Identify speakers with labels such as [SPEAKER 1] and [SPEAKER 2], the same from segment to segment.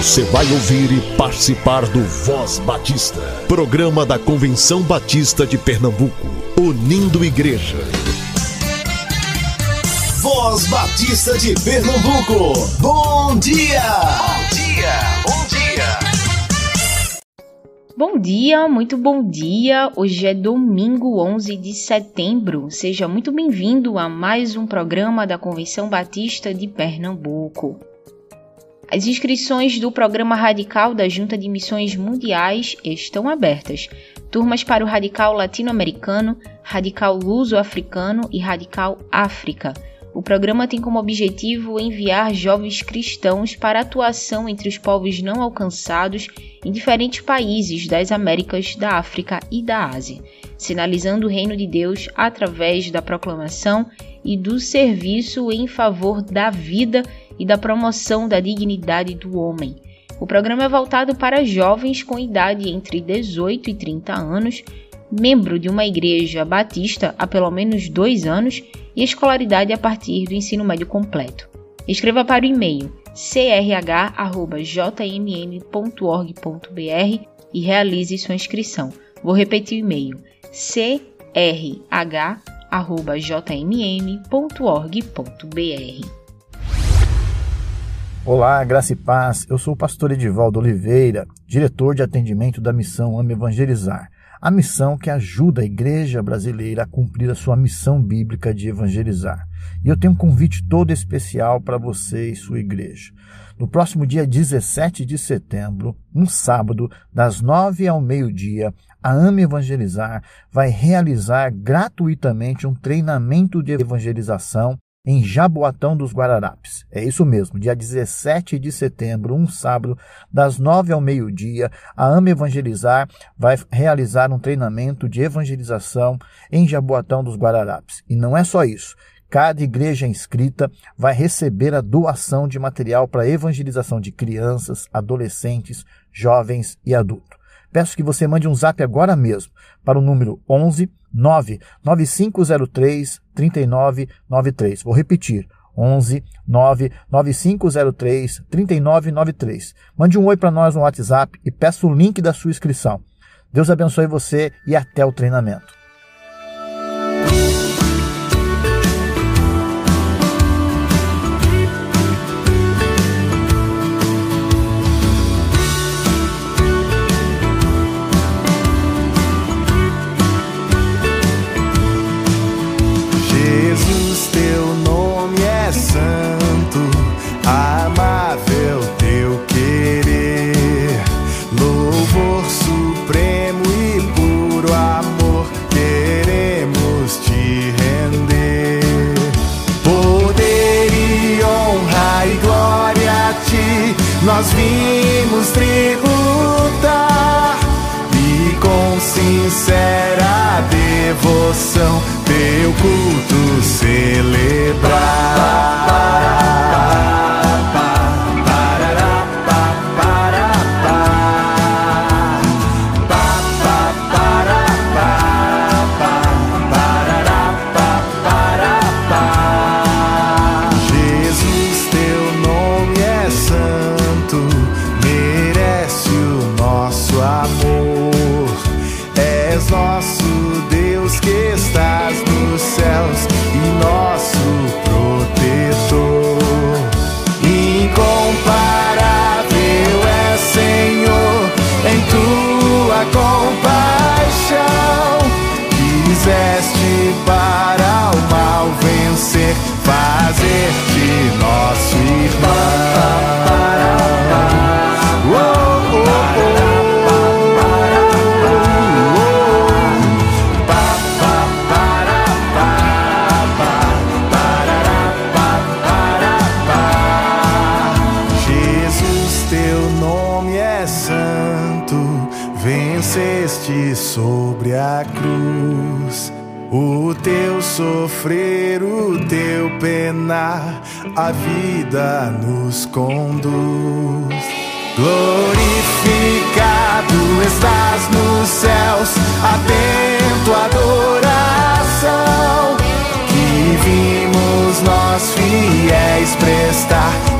[SPEAKER 1] Você vai ouvir e participar do Voz Batista, programa da Convenção Batista de Pernambuco, unindo igreja.
[SPEAKER 2] Voz Batista de Pernambuco, bom dia! Bom dia, bom
[SPEAKER 3] dia! Bom dia, muito bom dia. Hoje é domingo 11 de setembro. Seja muito bem-vindo a mais um programa da Convenção Batista de Pernambuco. As inscrições do Programa Radical da Junta de Missões Mundiais estão abertas. Turmas para o Radical Latino-Americano, Radical Luso-Africano e Radical África. O programa tem como objetivo enviar jovens cristãos para atuação entre os povos não alcançados em diferentes países das Américas, da África e da Ásia, sinalizando o reino de Deus através da proclamação e do serviço em favor da vida e da promoção da dignidade do homem. O programa é voltado para jovens com idade entre 18 e 30 anos, membro de uma igreja batista há pelo menos dois anos e escolaridade a partir do ensino médio completo. Escreva para o e-mail crh.jmm.org.br e realize sua inscrição. Vou repetir o e-mail crh.jmm.org.br.
[SPEAKER 4] Olá, graça e paz. Eu sou o pastor Edivaldo Oliveira, diretor de atendimento da missão Ame Evangelizar. A missão que ajuda a igreja brasileira a cumprir a sua missão bíblica de evangelizar. E eu tenho um convite todo especial para você e sua igreja. No próximo dia 17 de setembro, um sábado, das nove ao meio-dia, a Ame Evangelizar vai realizar gratuitamente um treinamento de evangelização em Jaboatão dos Guararapes. É isso mesmo, dia 17 de setembro, um sábado, das nove ao meio-dia, a AMA Evangelizar vai realizar um treinamento de evangelização em Jaboatão dos Guararapes. E não é só isso. Cada igreja inscrita vai receber a doação de material para evangelização de crianças, adolescentes, jovens e adultos. Peço que você mande um zap agora mesmo para o número 11 99503 3993. Vou repetir. 11 99503 3993. Mande um oi para nós no WhatsApp e peça o link da sua inscrição. Deus abençoe você e até o treinamento.
[SPEAKER 5] Sofrer, o teu penar, a vida nos conduz. Glorificado estás nos céus, atento à adoração que vimos nós fiéis prestar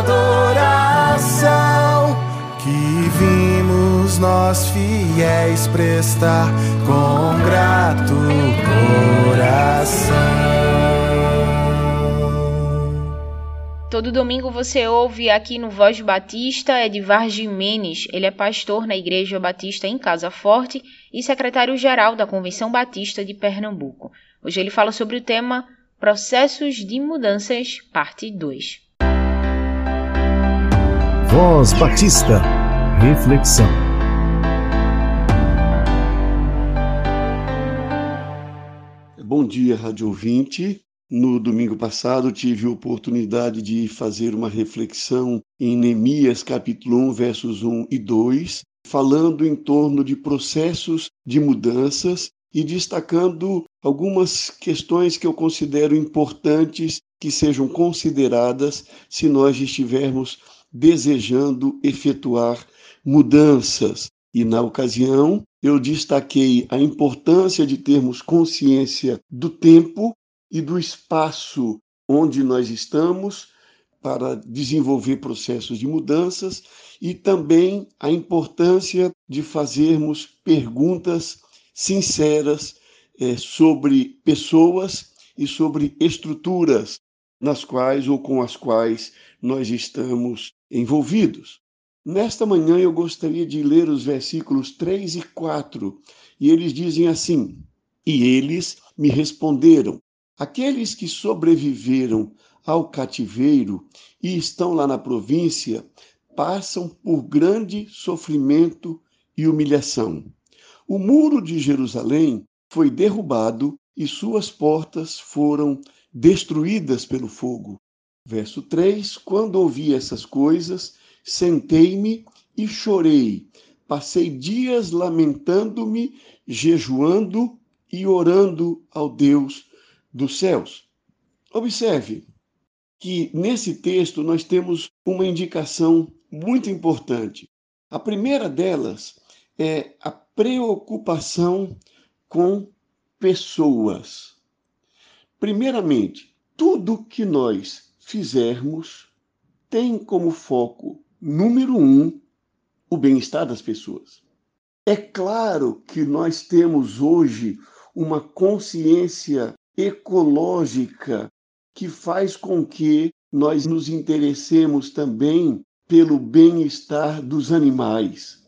[SPEAKER 5] fiéis prestar com grato coração.
[SPEAKER 3] Todo domingo você ouve aqui no Voz Batista Edvar Jimenez. Ele é pastor na Igreja Batista em Casa Forte e secretário-geral da Convenção Batista de Pernambuco. Hoje ele fala sobre o tema Processos de Mudanças, parte 2.
[SPEAKER 1] Voz Batista. Reflexão.
[SPEAKER 6] Bom dia, rádio ouvinte. No domingo passado, tive a oportunidade de fazer uma reflexão em Neemias, capítulo 1, versos 1 e 2, falando em torno de processos de mudanças e destacando algumas questões que eu considero importantes que sejam consideradas se nós estivermos desejando efetuar mudanças. E na ocasião, eu destaquei a importância de termos consciência do tempo e do espaço onde nós estamos para desenvolver processos de mudanças e também a importância de fazermos perguntas sinceras é, sobre pessoas e sobre estruturas nas quais ou com as quais nós estamos envolvidos. Nesta manhã eu gostaria de ler os versículos 3 e 4, e eles dizem assim: E eles me responderam: Aqueles que sobreviveram ao cativeiro e estão lá na província passam por grande sofrimento e humilhação. O muro de Jerusalém foi derrubado e suas portas foram destruídas pelo fogo. Verso 3: Quando ouvi essas coisas, sentei-me e chorei. Passei dias lamentando-me, jejuando e orando ao Deus dos céus. Observe que nesse texto nós temos uma indicação muito importante. A primeira delas é a preocupação com pessoas. Primeiramente, tudo que nós fizermos tem como foco número um o bem-estar das pessoas. É claro que nós temos hoje uma consciência ecológica que faz com que nós nos interessemos também pelo bem-estar dos animais.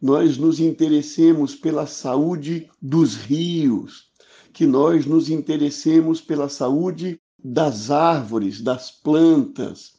[SPEAKER 6] Nós nos interessemos pela saúde dos rios, que nós nos interessemos pela saúde das árvores, das plantas.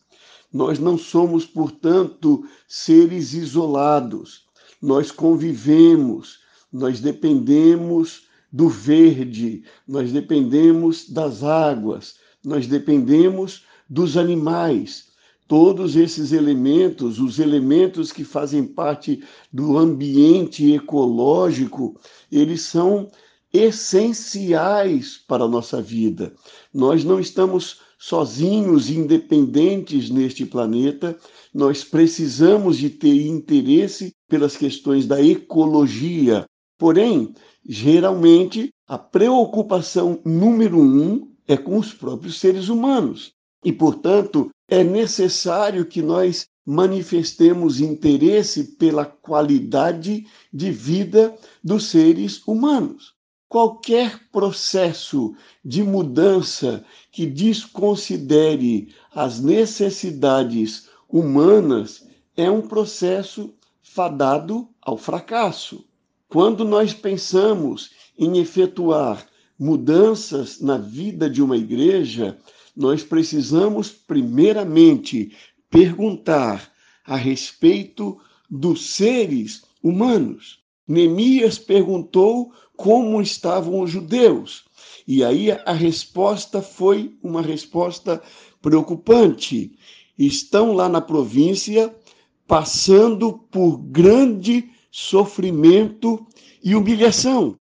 [SPEAKER 6] Nós não somos, portanto, seres isolados. Nós convivemos, nós dependemos do verde, nós dependemos das águas, nós dependemos dos animais. Todos esses elementos, os elementos que fazem parte do ambiente ecológico, eles são essenciais para a nossa vida. Nós não estamos sozinhos, independentes neste planeta, nós precisamos de ter interesse pelas questões da ecologia. Porém, geralmente a preocupação número um é com os próprios seres humanos. E, portanto, é necessário que nós manifestemos interesse pela qualidade de vida dos seres humanos. Qualquer processo de mudança que desconsidere as necessidades humanas é um processo fadado ao fracasso. Quando nós pensamos em efetuar mudanças na vida de uma igreja, nós precisamos, primeiramente, perguntar a respeito dos seres humanos. Neemias perguntou como estavam os judeus. E aí a resposta foi uma resposta preocupante. Estão lá na província passando por grande sofrimento e humilhação.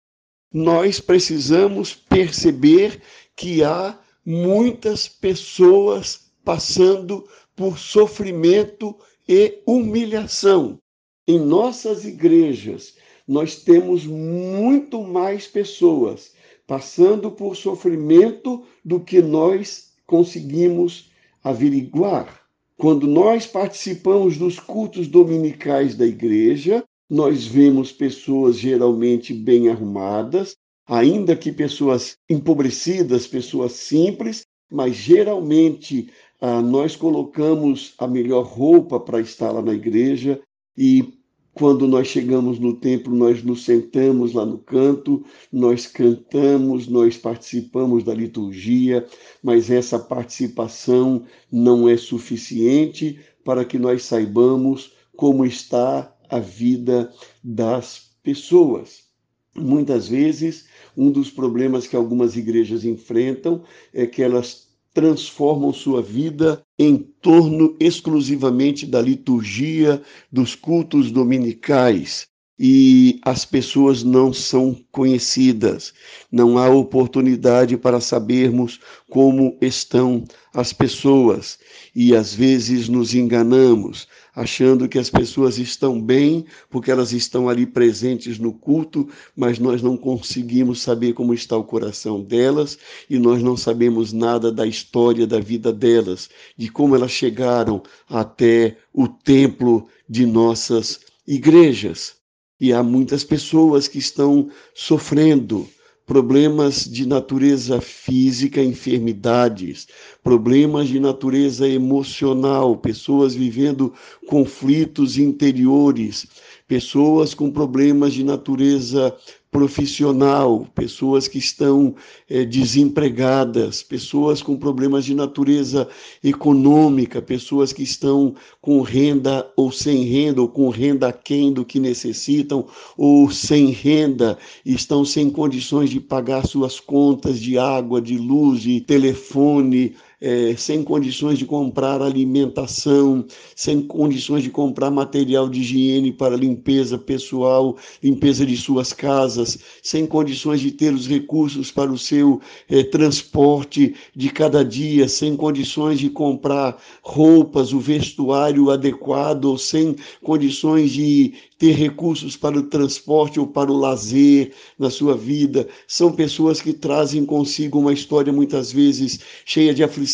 [SPEAKER 6] Nós precisamos perceber que há muitas pessoas passando por sofrimento e humilhação. Em nossas igrejas, nós temos muito mais pessoas passando por sofrimento do que nós conseguimos averiguar. Quando nós participamos dos cultos dominicais da igreja, nós vemos pessoas geralmente bem arrumadas, ainda que pessoas empobrecidas, pessoas simples, mas geralmente ah, nós colocamos a melhor roupa para estar lá na igreja e quando nós chegamos no templo, nós nos sentamos lá no canto, nós cantamos, nós participamos da liturgia, mas essa participação não é suficiente para que nós saibamos como está a vida das pessoas. Muitas vezes, um dos problemas que algumas igrejas enfrentam é que elas transformam sua vida em torno exclusivamente da liturgia, dos cultos dominicais. E as pessoas não são conhecidas, não há oportunidade para sabermos como estão as pessoas. E às vezes nos enganamos, achando que as pessoas estão bem porque elas estão ali presentes no culto, mas nós não conseguimos saber como está o coração delas e nós não sabemos nada da história da vida delas, de como elas chegaram até o templo de nossas igrejas. E há muitas pessoas que estão sofrendo problemas de natureza física, enfermidades, problemas de natureza emocional, pessoas vivendo conflitos interiores, pessoas com problemas de natureza profissional, pessoas que estão é, desempregadas, pessoas com problemas de natureza econômica, pessoas que estão com renda ou sem renda, ou com renda aquém do que necessitam, ou sem renda, estão sem condições de pagar suas contas de água, de luz, de telefone, é, sem condições de comprar alimentação, sem condições de comprar material de higiene para limpeza pessoal, limpeza de suas casas, sem condições de ter os recursos para o seu é, transporte de cada dia, sem condições de comprar roupas, o vestuário adequado, sem condições de ter recursos para o transporte ou para o lazer na sua vida. São pessoas que trazem consigo uma história muitas vezes cheia de aflição.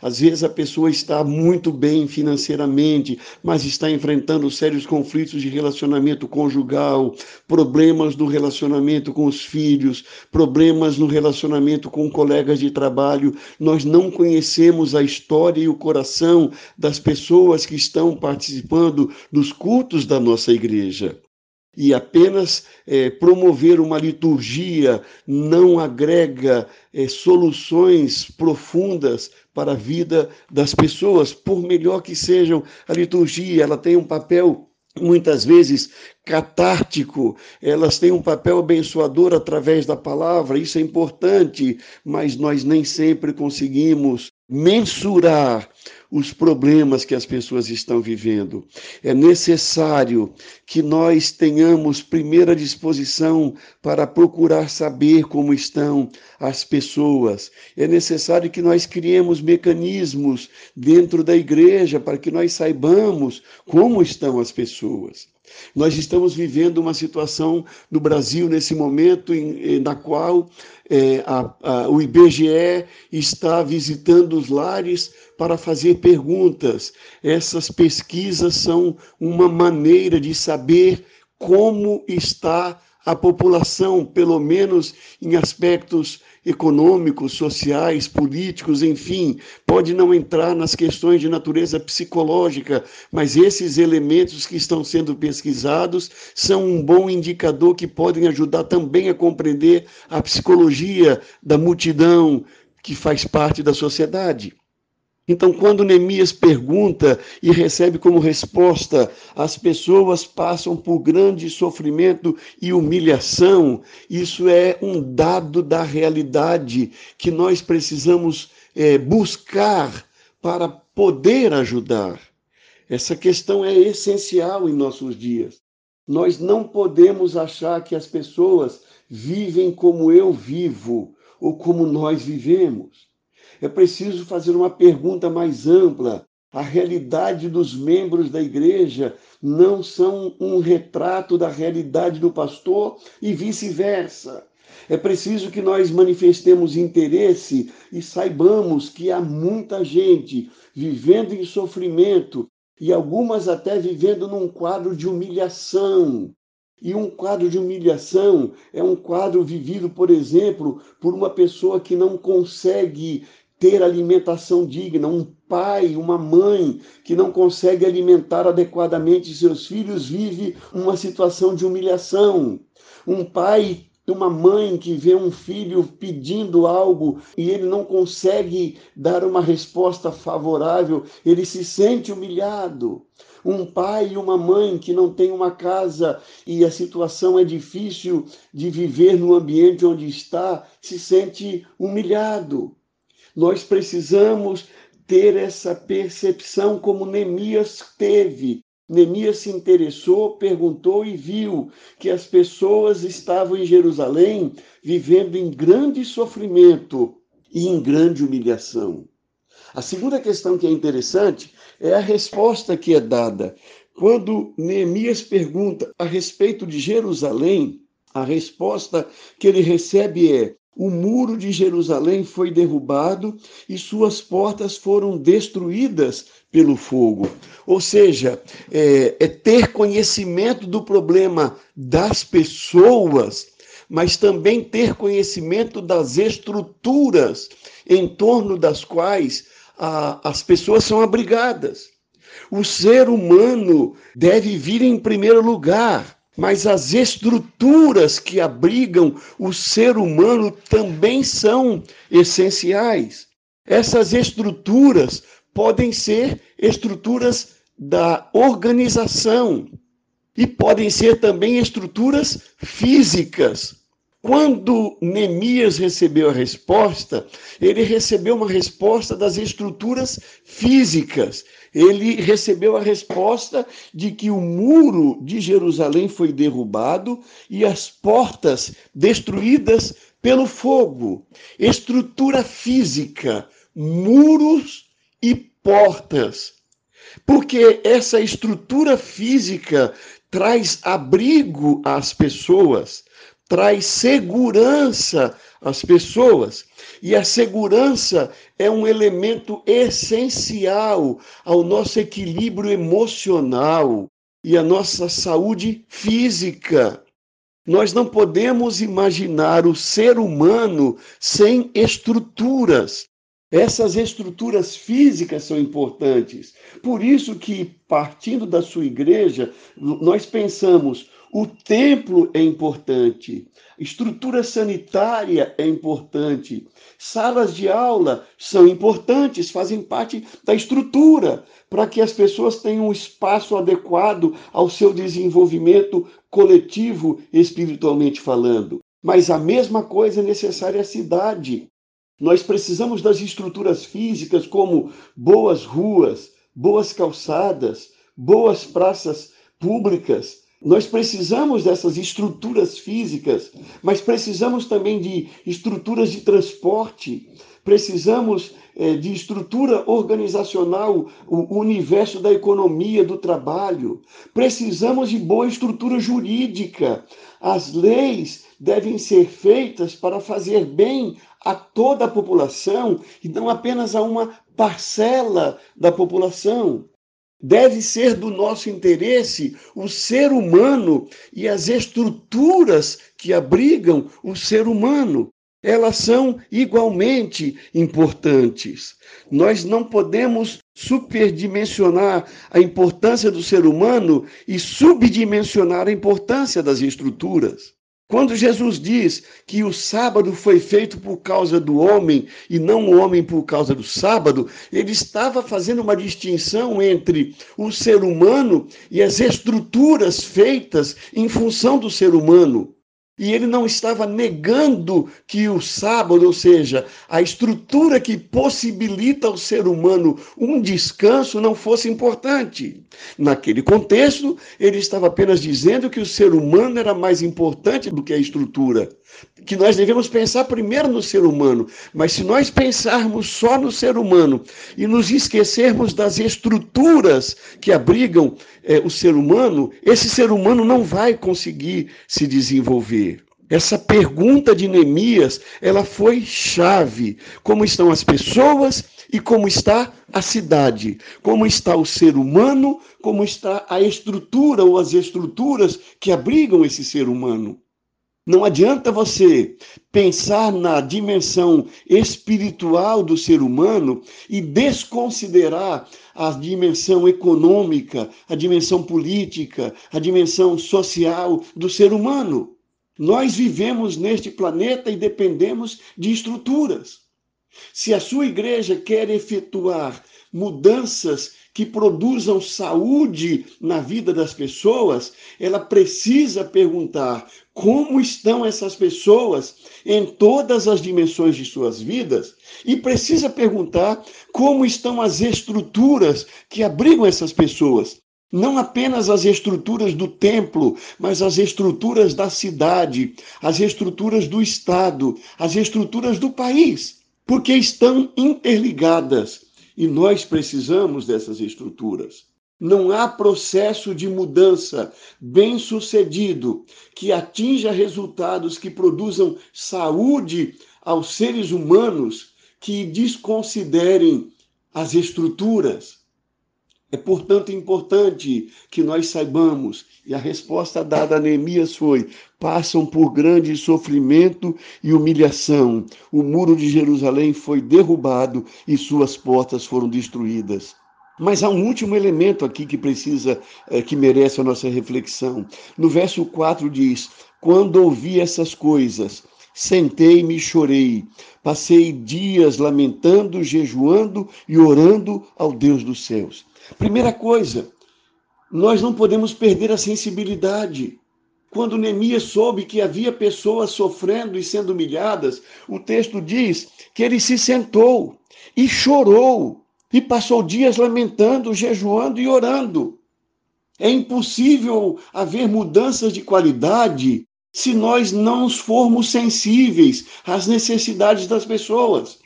[SPEAKER 6] Às vezes a pessoa está muito bem financeiramente, mas está enfrentando sérios conflitos de relacionamento conjugal, problemas no relacionamento com os filhos, problemas no relacionamento com colegas de trabalho. Nós não conhecemos a história e o coração das pessoas que estão participando dos cultos da nossa igreja. E apenas é, promover uma liturgia não agrega é, soluções profundas para a vida das pessoas, por melhor que sejam a liturgia, ela tem um papel muitas vezes catártico, elas têm um papel abençoador através da palavra, isso é importante, mas nós nem sempre conseguimos mensurar os problemas que as pessoas estão vivendo. É necessário que nós tenhamos primeira disposição para procurar saber como estão as pessoas. É necessário que nós criemos mecanismos dentro da igreja para que nós saibamos como estão as pessoas. Nós estamos vivendo uma situação no Brasil nesse momento em, na qual é, a, a, o IBGE está visitando os lares para fazer perguntas. Essas pesquisas são uma maneira de saber como está a população, pelo menos em aspectos econômicos, sociais, políticos, enfim, pode não entrar nas questões de natureza psicológica, mas esses elementos que estão sendo pesquisados são um bom indicador que podem ajudar também a compreender a psicologia da multidão que faz parte da sociedade. Então, quando Neemias pergunta e recebe como resposta, as pessoas passam por grande sofrimento e humilhação, isso é um dado da realidade que nós precisamos é, buscar para poder ajudar. Essa questão é essencial em nossos dias. Nós não podemos achar que as pessoas vivem como eu vivo ou como nós vivemos. É preciso fazer uma pergunta mais ampla. A realidade dos membros da igreja não são um retrato da realidade do pastor e vice-versa. É preciso que nós manifestemos interesse e saibamos que há muita gente vivendo em sofrimento e algumas até vivendo num quadro de humilhação. E um quadro de humilhação é um quadro vivido, por exemplo, por uma pessoa que não consegue ter alimentação digna, um pai, uma mãe que não consegue alimentar adequadamente seus filhos vive uma situação de humilhação. Um pai uma mãe que vê um filho pedindo algo e ele não consegue dar uma resposta favorável, ele se sente humilhado. Um pai e uma mãe que não tem uma casa e a situação é difícil de viver no ambiente onde está, se sente humilhado. Nós precisamos ter essa percepção como Neemias teve. Neemias se interessou, perguntou e viu que as pessoas estavam em Jerusalém vivendo em grande sofrimento e em grande humilhação. A segunda questão que é interessante é a resposta que é dada. Quando Neemias pergunta a respeito de Jerusalém, a resposta que ele recebe é: o muro de Jerusalém foi derrubado e suas portas foram destruídas pelo fogo. Ou seja, é, é ter conhecimento do problema das pessoas, mas também ter conhecimento das estruturas em torno das quais a, as pessoas são abrigadas. O ser humano deve vir em primeiro lugar mas as estruturas que abrigam o ser humano também são essenciais. Essas estruturas podem ser estruturas da organização e podem ser também estruturas físicas. Quando Neemias recebeu a resposta, ele recebeu uma resposta das estruturas físicas ele recebeu a resposta de que o muro de Jerusalém foi derrubado e as portas destruídas pelo fogo. Estrutura física, muros e portas. Porque essa estrutura física traz abrigo às pessoas, traz segurança às pessoas. E a segurança é um elemento essencial ao nosso equilíbrio emocional e à nossa saúde física. Nós não podemos imaginar o ser humano sem estruturas. Essas estruturas físicas são importantes. Por isso que, partindo da sua igreja, nós pensamos o templo é importante, estrutura sanitária é importante, salas de aula são importantes, fazem parte da estrutura para que as pessoas tenham um espaço adequado ao seu desenvolvimento coletivo, espiritualmente falando. Mas a mesma coisa é necessária à cidade. Nós precisamos das estruturas físicas, como boas ruas, boas calçadas, boas praças públicas. Nós precisamos dessas estruturas físicas, mas precisamos também de estruturas de transporte, precisamos é, de estrutura organizacional, o universo da economia, do trabalho, precisamos de boa estrutura jurídica. As leis devem ser feitas para fazer bem a toda a população e não apenas a uma parcela da população. Deve ser do nosso interesse o ser humano e as estruturas que abrigam o ser humano. Elas são igualmente importantes. Nós não podemos superdimensionar a importância do ser humano e subdimensionar a importância das estruturas. Quando Jesus diz que o sábado foi feito por causa do homem e não o homem por causa do sábado, ele estava fazendo uma distinção entre o ser humano e as estruturas feitas em função do ser humano. E ele não estava negando que o sábado, ou seja, a estrutura que possibilita ao ser humano um descanso, não fosse importante. Naquele contexto, ele estava apenas dizendo que o ser humano era mais importante do que a estrutura. Que nós devemos pensar primeiro no ser humano, mas se nós pensarmos só no ser humano e nos esquecermos das estruturas que abrigam é, o ser humano, esse ser humano não vai conseguir se desenvolver. Essa pergunta de Neemias, ela foi chave. Como estão as pessoas e como está a cidade? Como está o ser humano? Como está a estrutura ou as estruturas que abrigam esse ser humano? Não adianta você pensar na dimensão espiritual do ser humano e desconsiderar a dimensão econômica, a dimensão política, a dimensão social do ser humano. Nós vivemos neste planeta e dependemos de estruturas. Se a sua igreja quer efetuar mudanças que produzam saúde na vida das pessoas, ela precisa perguntar como estão essas pessoas em todas as dimensões de suas vidas e precisa perguntar como estão as estruturas que abrigam essas pessoas. Não apenas as estruturas do templo, mas as estruturas da cidade, as estruturas do Estado, as estruturas do país, porque estão interligadas e nós precisamos dessas estruturas. Não há processo de mudança bem sucedido que atinja resultados que produzam saúde aos seres humanos que desconsiderem as estruturas. É, portanto, importante que nós saibamos, e a resposta dada a Neemias foi: passam por grande sofrimento e humilhação. O muro de Jerusalém foi derrubado e suas portas foram destruídas. Mas há um último elemento aqui que precisa, é, que merece a nossa reflexão. No verso 4 diz: Quando ouvi essas coisas, sentei-me e chorei. Passei dias lamentando, jejuando e orando ao Deus dos céus. Primeira coisa, nós não podemos perder a sensibilidade. Quando Neemias soube que havia pessoas sofrendo e sendo humilhadas, o texto diz que ele se sentou e chorou e passou dias lamentando, jejuando e orando. É impossível haver mudanças de qualidade se nós não formos sensíveis às necessidades das pessoas.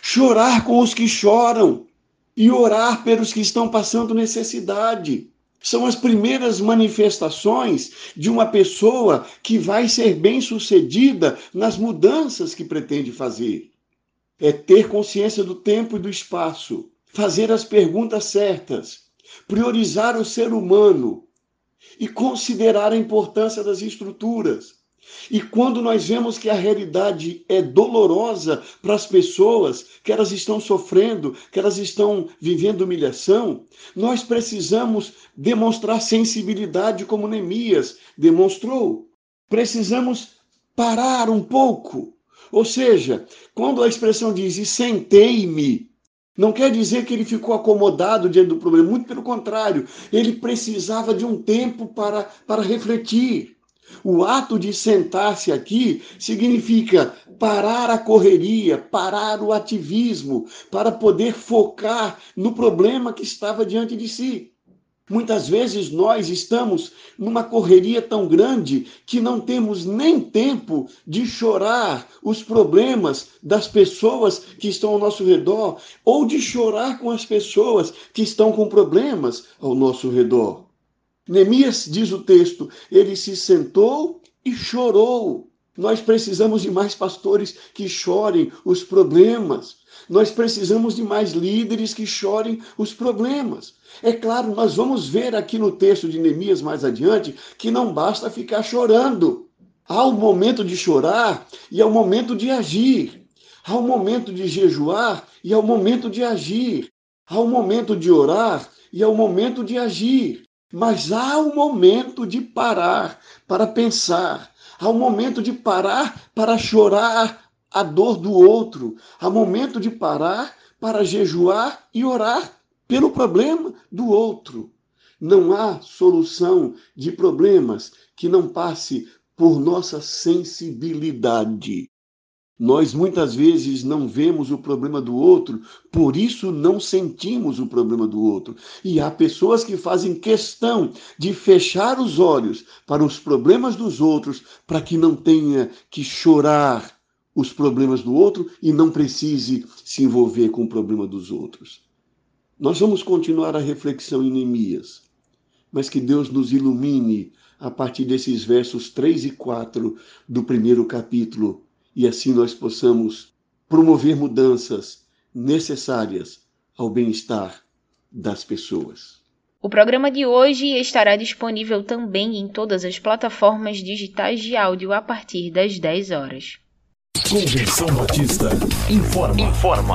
[SPEAKER 6] Chorar com os que choram e orar pelos que estão passando necessidade. São as primeiras manifestações de uma pessoa que vai ser bem-sucedida nas mudanças que pretende fazer. É ter consciência do tempo e do espaço, fazer as perguntas certas, priorizar o ser humano e considerar a importância das estruturas. E quando nós vemos que a realidade é dolorosa para as pessoas, que elas estão sofrendo, que elas estão vivendo humilhação, nós precisamos demonstrar sensibilidade como Neemias demonstrou. Precisamos parar um pouco. Ou seja, quando a expressão diz e sentei-me, não quer dizer que ele ficou acomodado diante do problema, muito pelo contrário, ele precisava de um tempo para, para refletir. O ato de sentar-se aqui significa parar a correria, parar o ativismo, para poder focar no problema que estava diante de si. Muitas vezes nós estamos numa correria tão grande que não temos nem tempo de chorar os problemas das pessoas que estão ao nosso redor ou de chorar com as pessoas que estão com problemas ao nosso redor. Neemias, diz o texto, ele se sentou e chorou. Nós precisamos de mais pastores que chorem os problemas. Nós precisamos de mais líderes que chorem os problemas. É claro, nós vamos ver aqui no texto de Neemias mais adiante que não basta ficar chorando. Há um momento de chorar e há um momento de agir. Há um momento de jejuar e há um momento de agir. Há um momento de orar e há um momento de agir. Mas há um momento de parar para pensar, há um momento de parar para chorar a dor do outro, há um momento de parar para jejuar e orar pelo problema do outro. Não há solução de problemas que não passe por nossa sensibilidade. Nós muitas vezes não vemos o problema do outro, por isso não sentimos o problema do outro. E há pessoas que fazem questão de fechar os olhos para os problemas dos outros, para que não tenha que chorar os problemas do outro e não precise se envolver com o problema dos outros. Nós vamos continuar a reflexão em Neemias, mas que Deus nos ilumine a partir desses versos 3 e 4 do primeiro capítulo, e assim nós possamos promover mudanças necessárias ao bem-estar das pessoas.
[SPEAKER 3] O programa de hoje estará disponível também em todas as plataformas digitais de áudio a partir das 10 horas.
[SPEAKER 1] Convenção Batista informa. Informa.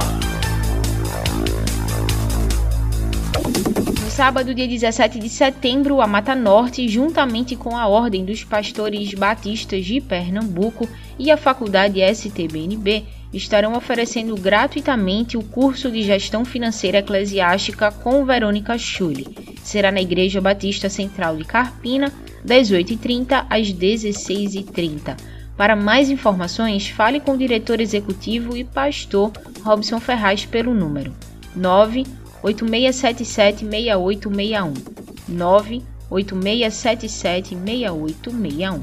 [SPEAKER 3] Sábado, dia 17 de setembro, a Mata Norte, juntamente com a Ordem dos Pastores Batistas de Pernambuco e a Faculdade STBNB, estarão oferecendo gratuitamente o curso de Gestão Financeira Eclesiástica com Verônica Schulli. Será na Igreja Batista Central de Carpina, das 8h30 às 16h30. Para mais informações, fale com o diretor executivo e pastor Robson Ferraz pelo número 986776861. 986776861.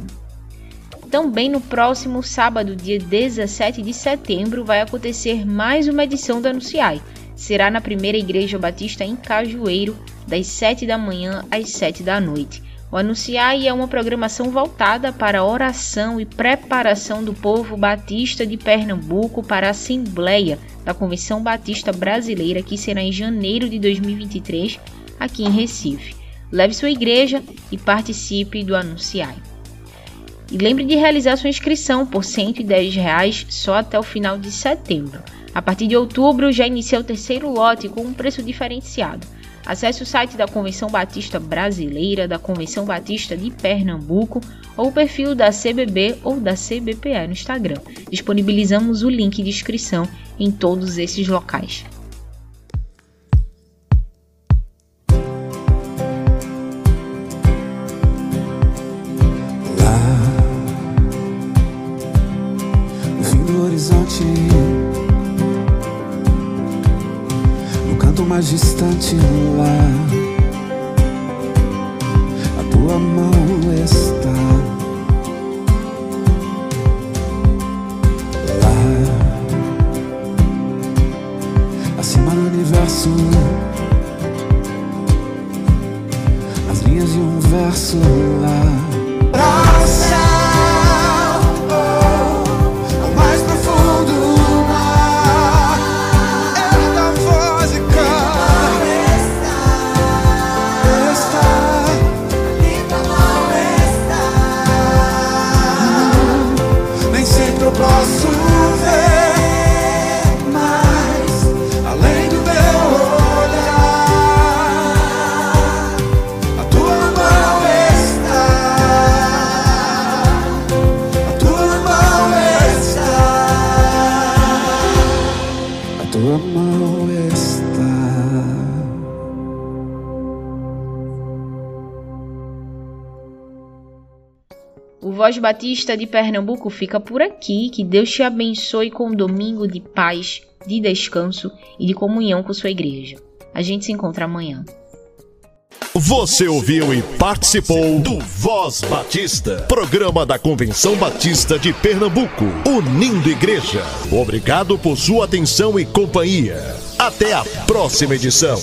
[SPEAKER 3] Também no próximo sábado, dia 17 de setembro, vai acontecer mais uma edição da Anunciai. Será na primeira Igreja Batista em Cajueiro, das 7 da manhã às 7 da noite. O Anunciai é uma programação voltada para a oração e preparação do povo batista de Pernambuco para a Assembleia da Convenção Batista Brasileira, que será em janeiro de 2023, aqui em Recife. Leve sua igreja e participe do Anunciai. E lembre de realizar sua inscrição por 110 reais só até o final de setembro. A partir de outubro já inicia o terceiro lote com um preço diferenciado. Acesse o site da Convenção Batista Brasileira, da Convenção Batista de Pernambuco ou o perfil da CBB ou da CBPE no Instagram. Disponibilizamos o link de inscrição em todos esses locais.
[SPEAKER 5] Mais distante lá A
[SPEAKER 3] Voz Batista de Pernambuco fica por aqui. Que Deus te abençoe com um domingo de paz, de descanso e de comunhão com sua igreja. A gente se encontra amanhã.
[SPEAKER 1] Você ouviu e participou do Voz Batista, programa da Convenção Batista de Pernambuco, unindo igreja. Obrigado por sua atenção e companhia. Até a próxima edição.